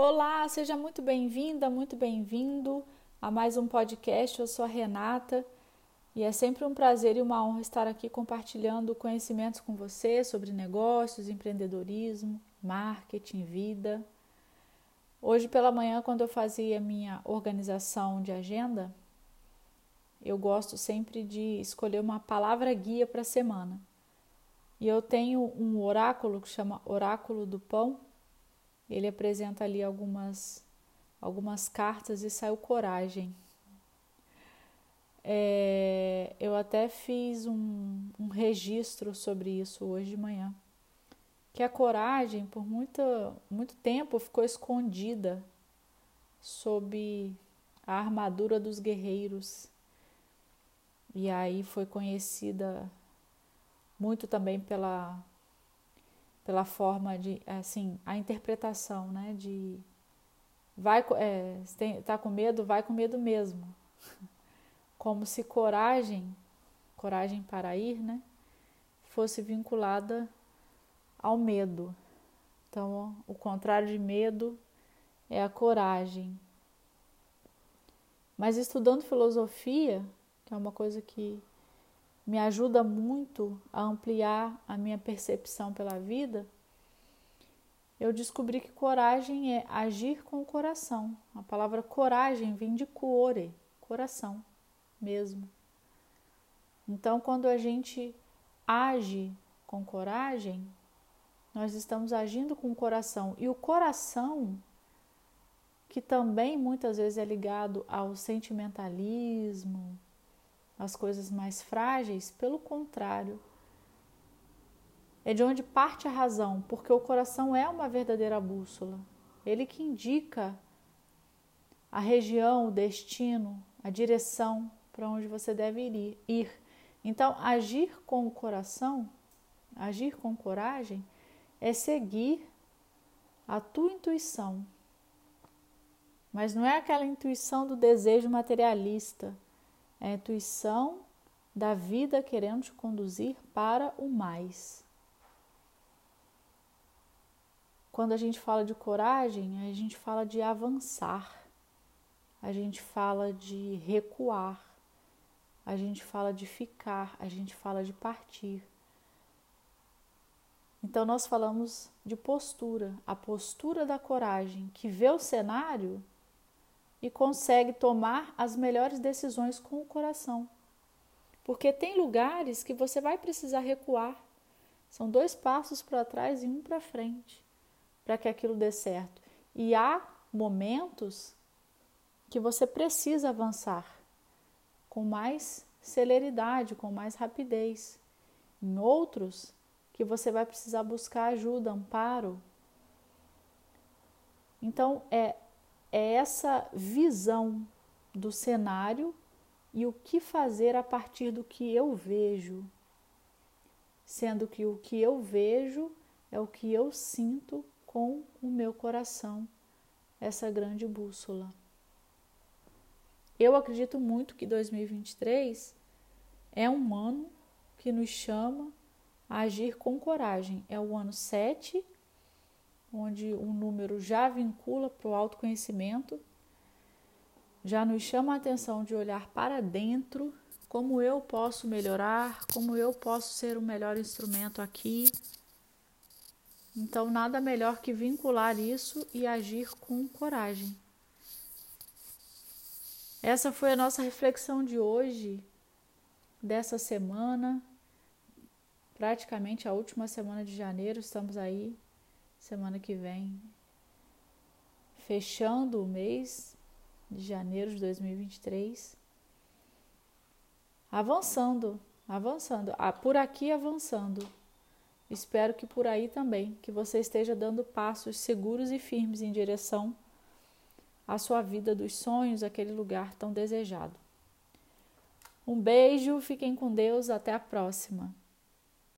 Olá, seja muito bem-vinda, muito bem-vindo a mais um podcast. Eu sou a Renata e é sempre um prazer e uma honra estar aqui compartilhando conhecimentos com você sobre negócios, empreendedorismo, marketing, vida. Hoje pela manhã, quando eu fazia minha organização de agenda, eu gosto sempre de escolher uma palavra guia para a semana. E eu tenho um oráculo que chama Oráculo do Pão ele apresenta ali algumas, algumas cartas e saiu coragem. É, eu até fiz um, um registro sobre isso hoje de manhã. Que a coragem, por muito, muito tempo, ficou escondida sob a armadura dos guerreiros. E aí foi conhecida muito também pela pela forma de, assim, a interpretação, né? De vai, é, tá com medo, vai com medo mesmo. Como se coragem, coragem para ir, né? Fosse vinculada ao medo. Então, o contrário de medo é a coragem. Mas estudando filosofia, que é uma coisa que me ajuda muito a ampliar a minha percepção pela vida, eu descobri que coragem é agir com o coração. A palavra coragem vem de cuore, coração mesmo. Então, quando a gente age com coragem, nós estamos agindo com o coração. E o coração, que também muitas vezes é ligado ao sentimentalismo, as coisas mais frágeis, pelo contrário, é de onde parte a razão, porque o coração é uma verdadeira bússola. Ele que indica a região, o destino, a direção para onde você deve ir. Então, agir com o coração, agir com coragem, é seguir a tua intuição. Mas não é aquela intuição do desejo materialista a intuição da vida querendo te conduzir para o mais. Quando a gente fala de coragem, a gente fala de avançar, a gente fala de recuar, a gente fala de ficar, a gente fala de partir. Então, nós falamos de postura, a postura da coragem, que vê o cenário e consegue tomar as melhores decisões com o coração. Porque tem lugares que você vai precisar recuar. São dois passos para trás e um para frente para que aquilo dê certo. E há momentos que você precisa avançar com mais celeridade, com mais rapidez. Em outros, que você vai precisar buscar ajuda, amparo. Então, é é essa visão do cenário e o que fazer a partir do que eu vejo, sendo que o que eu vejo é o que eu sinto com o meu coração, essa grande bússola. Eu acredito muito que 2023 é um ano que nos chama a agir com coragem. É o ano 7 onde o número já vincula para o autoconhecimento, já nos chama a atenção de olhar para dentro, como eu posso melhorar, como eu posso ser o melhor instrumento aqui. Então, nada melhor que vincular isso e agir com coragem. Essa foi a nossa reflexão de hoje, dessa semana, praticamente a última semana de janeiro, estamos aí semana que vem, fechando o mês de janeiro de 2023, avançando, avançando, por aqui avançando. Espero que por aí também, que você esteja dando passos seguros e firmes em direção à sua vida dos sonhos, aquele lugar tão desejado. Um beijo, fiquem com Deus, até a próxima.